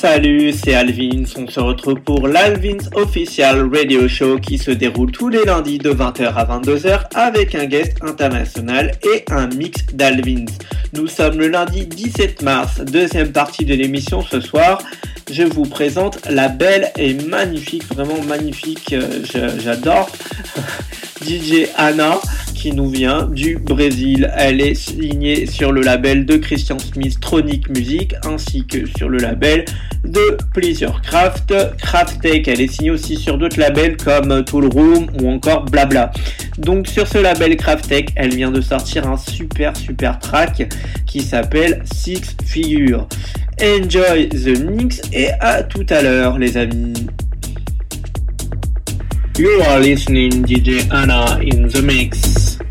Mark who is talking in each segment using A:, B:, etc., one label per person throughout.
A: Salut, c'est Alvins. On se retrouve pour l'Alvins Official Radio Show qui se déroule tous les lundis de 20h à 22h avec un guest international et un mix d'Alvins. Nous sommes le lundi 17 mars, deuxième partie de l'émission ce soir. Je vous présente la belle et magnifique, vraiment magnifique, euh, j'adore, DJ Anna qui nous vient du Brésil. Elle est signée sur le label de Christian Smith Tronic Music ainsi que sur le label de Pleasure Craft. Tech. elle est signée aussi sur d'autres labels comme Tool Room ou encore Blabla. Donc sur ce label Tech, elle vient de sortir un super super track qui s'appelle Six Figures. Enjoy the mix et à tout à l'heure les amis. You are listening DJ Anna in the mix.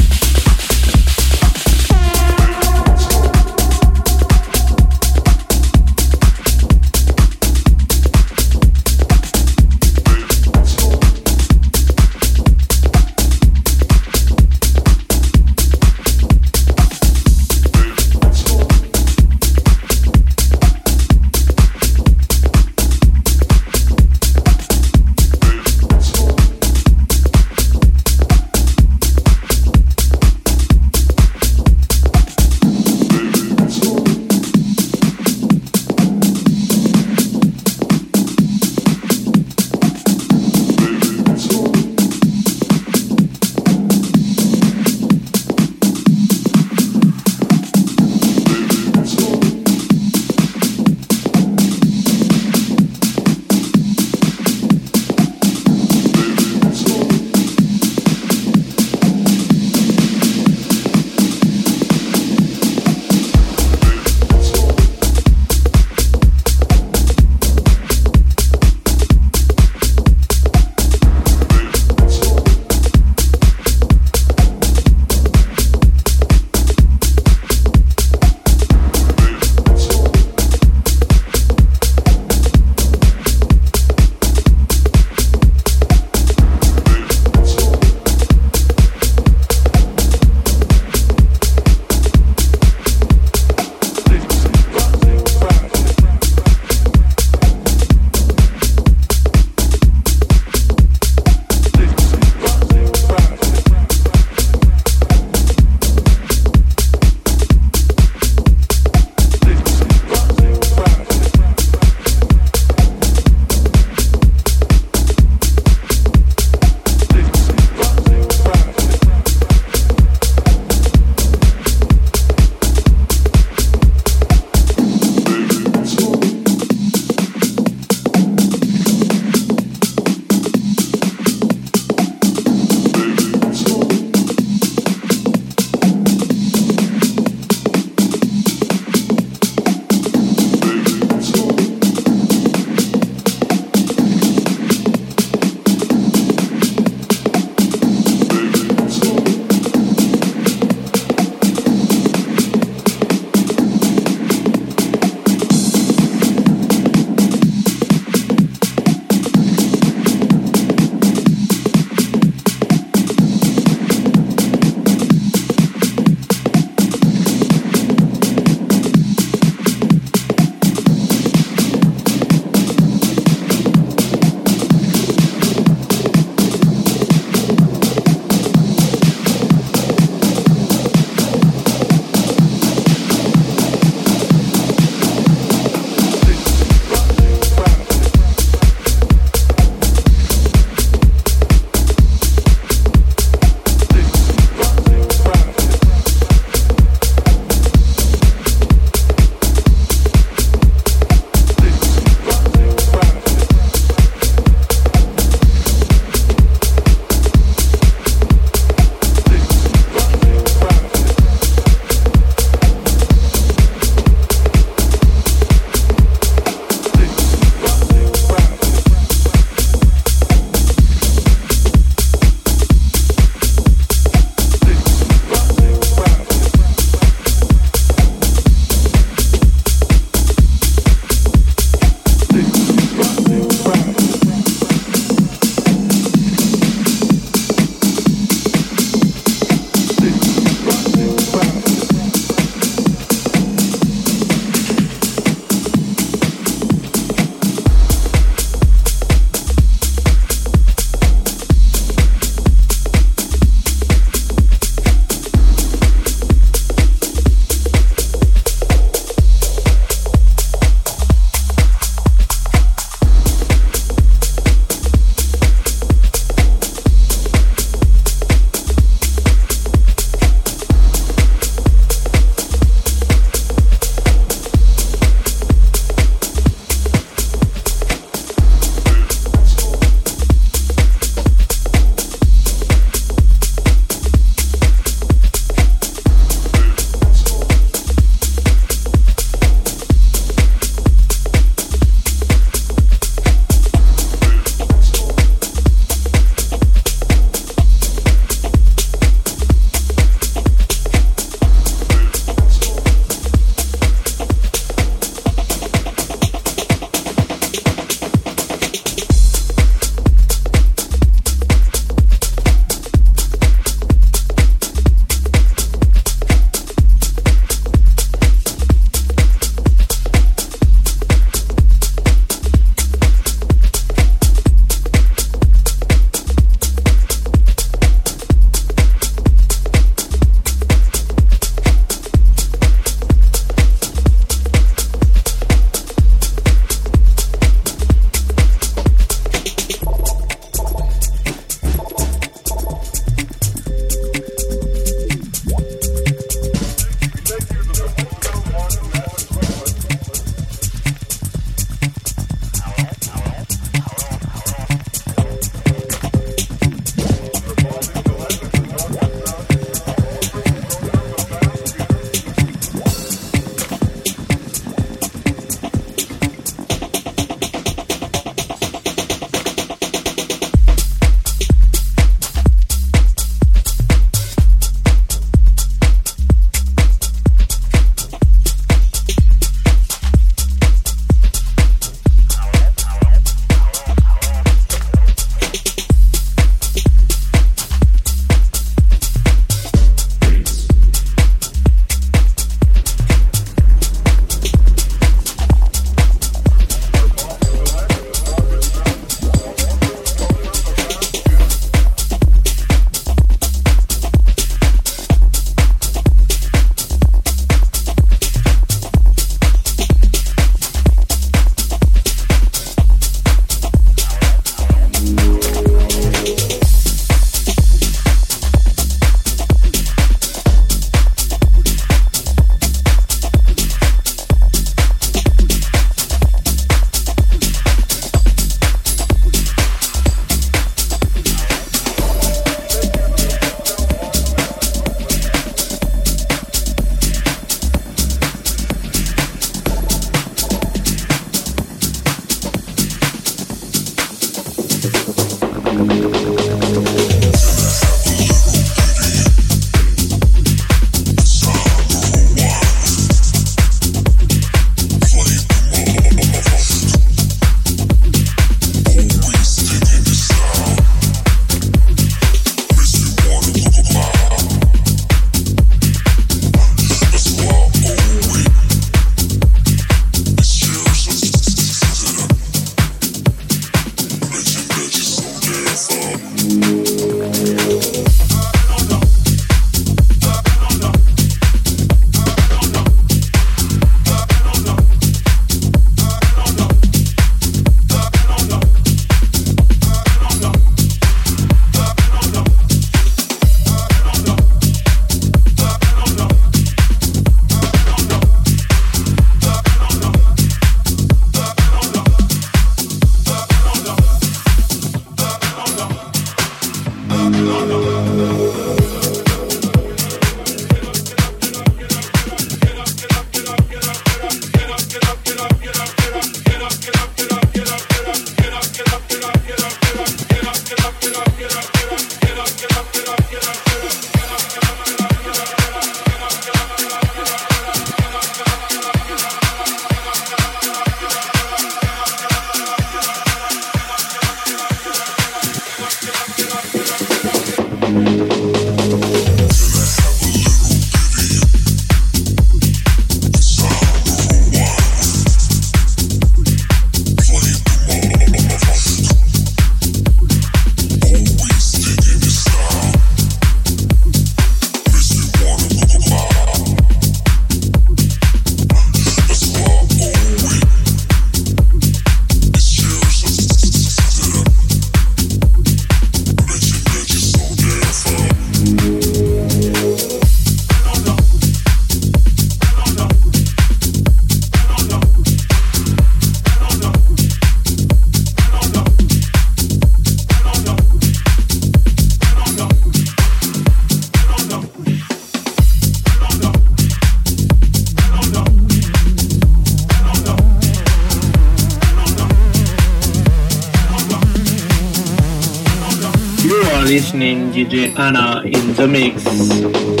A: DJ Anna in the mix.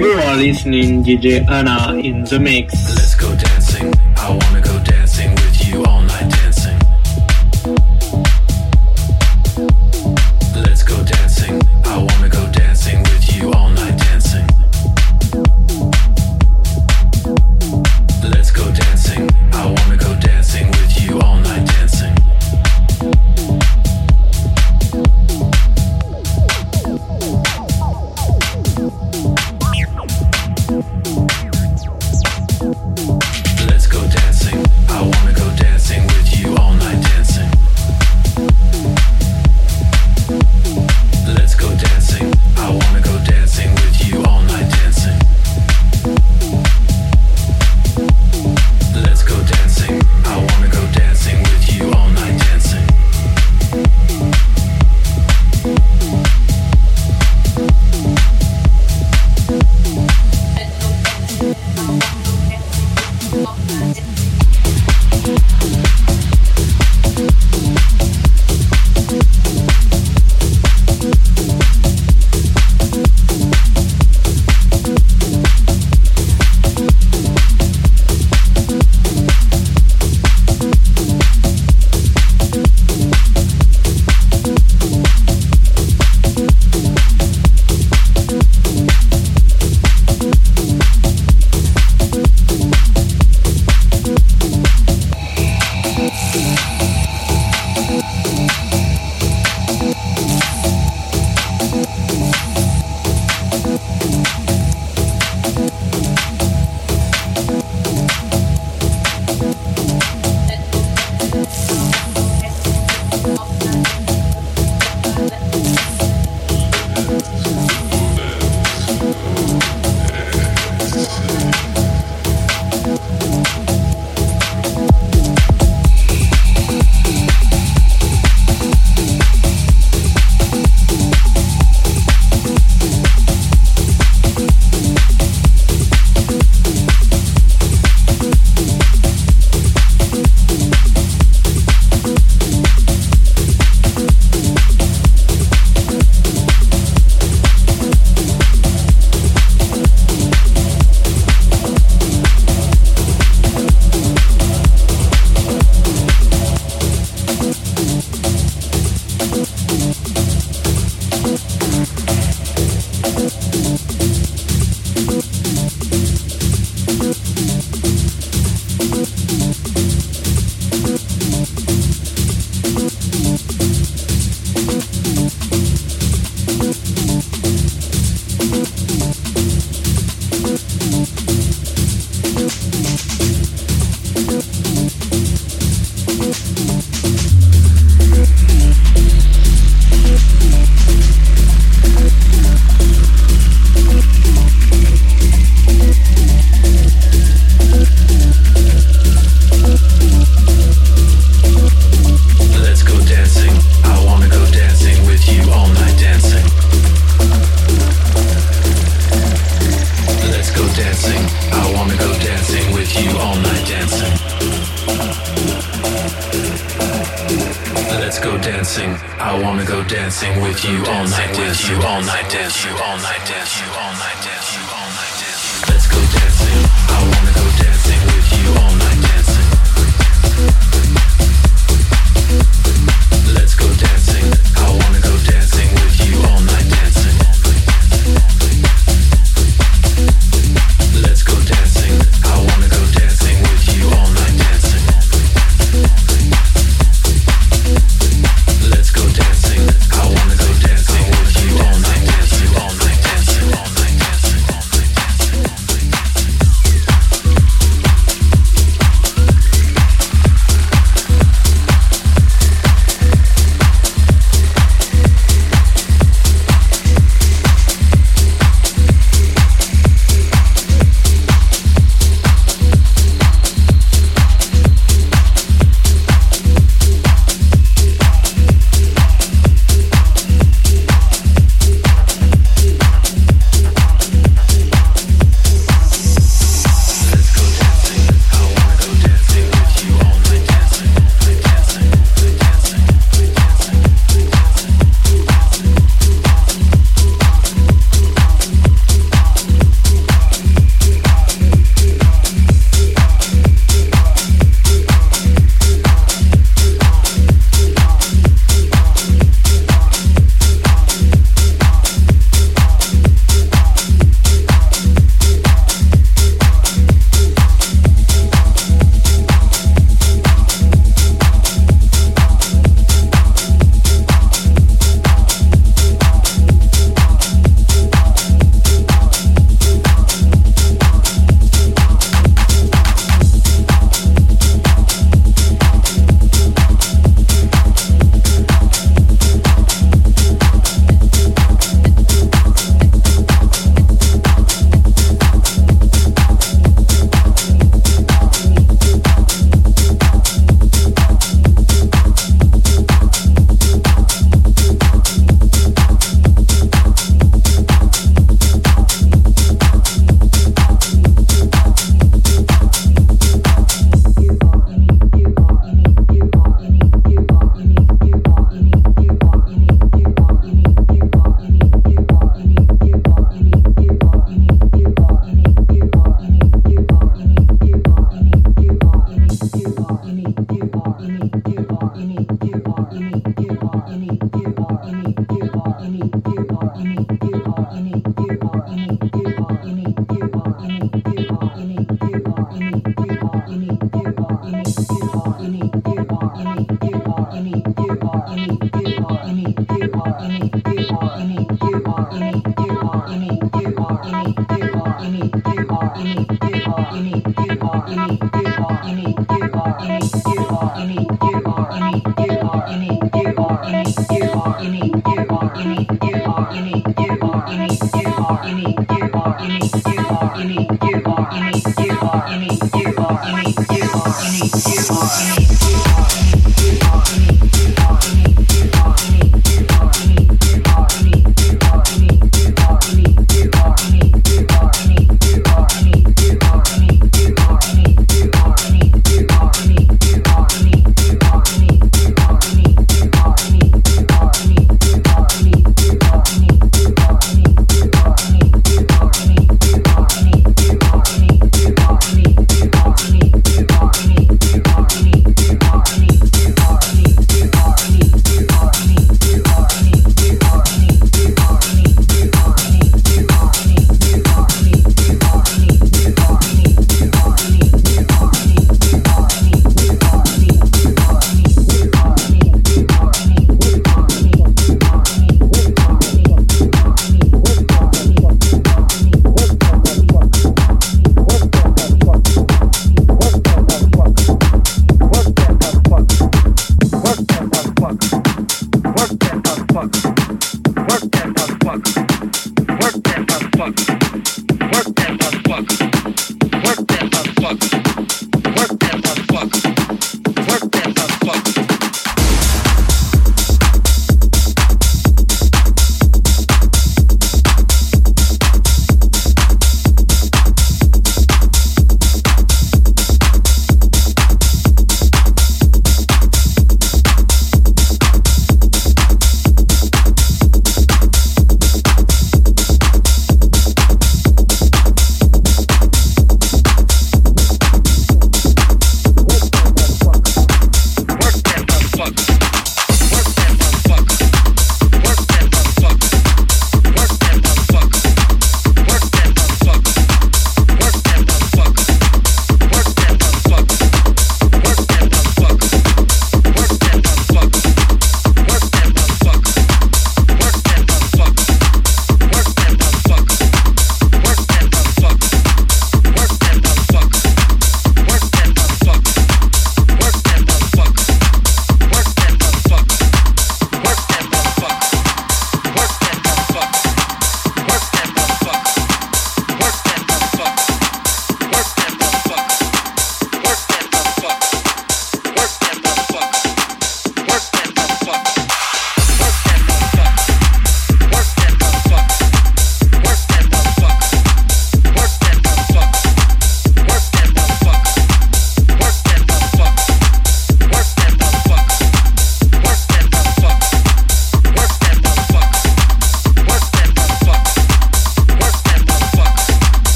B: You are
A: listening DJ Anna in the mix.
B: Let's go down. with you all night, dance with you all night, dance you all night, dance you all night, dance you all night, dance you.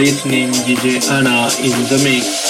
A: Listening DJ Anna in the mix.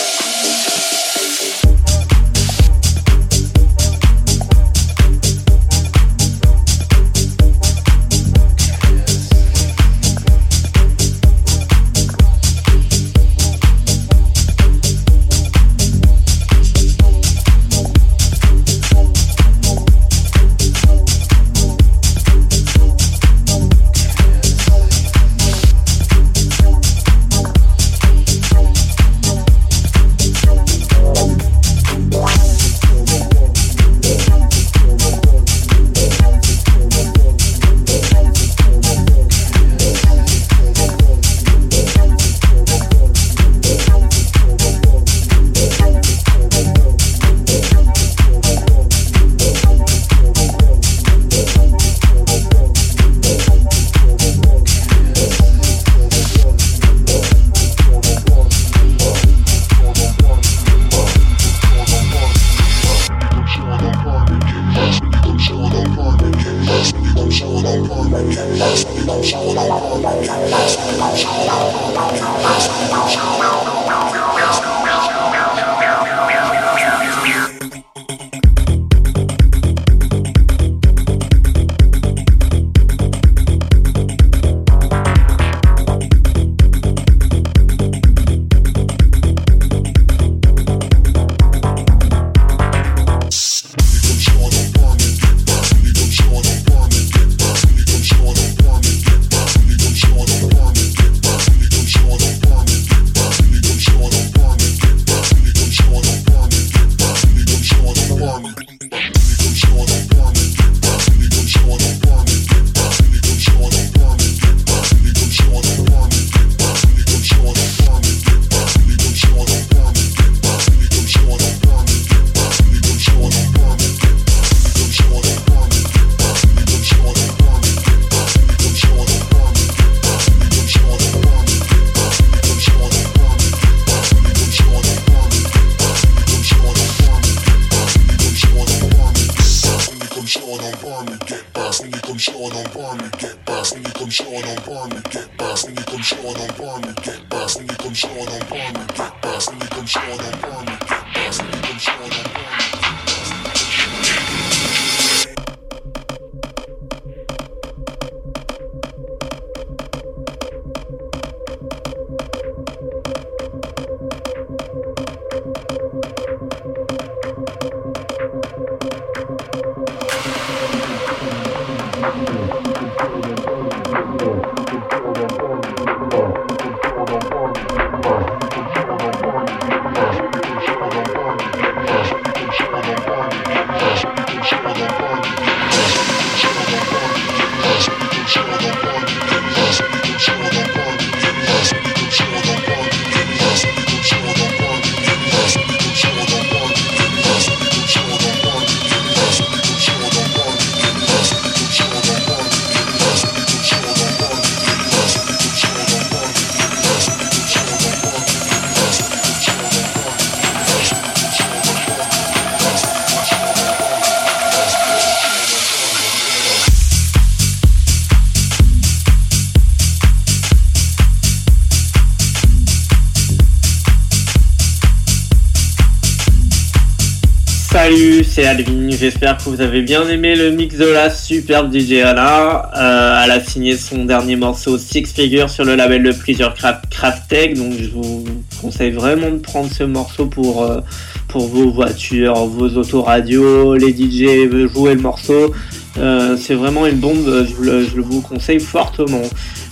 A: C'est Alvin. J'espère que vous avez bien aimé le mix de la superbe DJ Anna. Euh, elle a signé son dernier morceau Six Figures sur le label de plusieurs Craft Tech. Donc je vous conseille vraiment de prendre ce morceau pour, euh, pour vos voitures, vos autoradios, les DJ jouer le morceau. Euh, c'est vraiment une bombe, je, le, vous conseille fortement.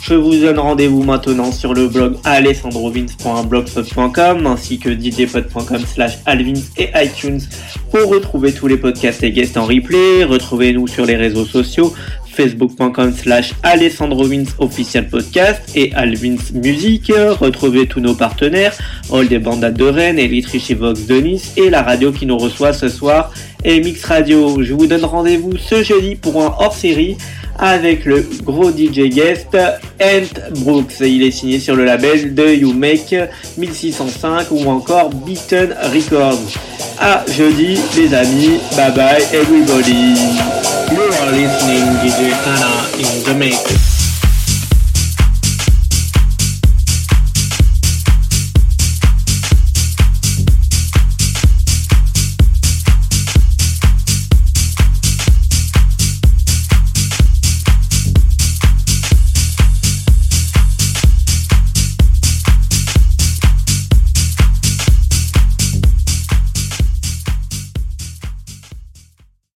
A: Je vous donne rendez-vous maintenant sur le blog alessandrovins.blogspot.com ainsi que djpod.com slash alvins et iTunes pour retrouver tous les podcasts et guests en replay. Retrouvez-nous sur les réseaux sociaux facebook.com slash alessandrovins official podcast et alvins music. Retrouvez tous nos partenaires, All des Bandas de Rennes, Elitrich et Vox de Nice et la radio qui nous reçoit ce soir et Mix Radio. Je vous donne rendez-vous ce jeudi pour un hors-série avec le gros DJ guest Ant Brooks. Il est signé sur le label de You Make 1605 ou encore Beaten Records. À jeudi les amis, bye bye everybody. You are listening DJ in the.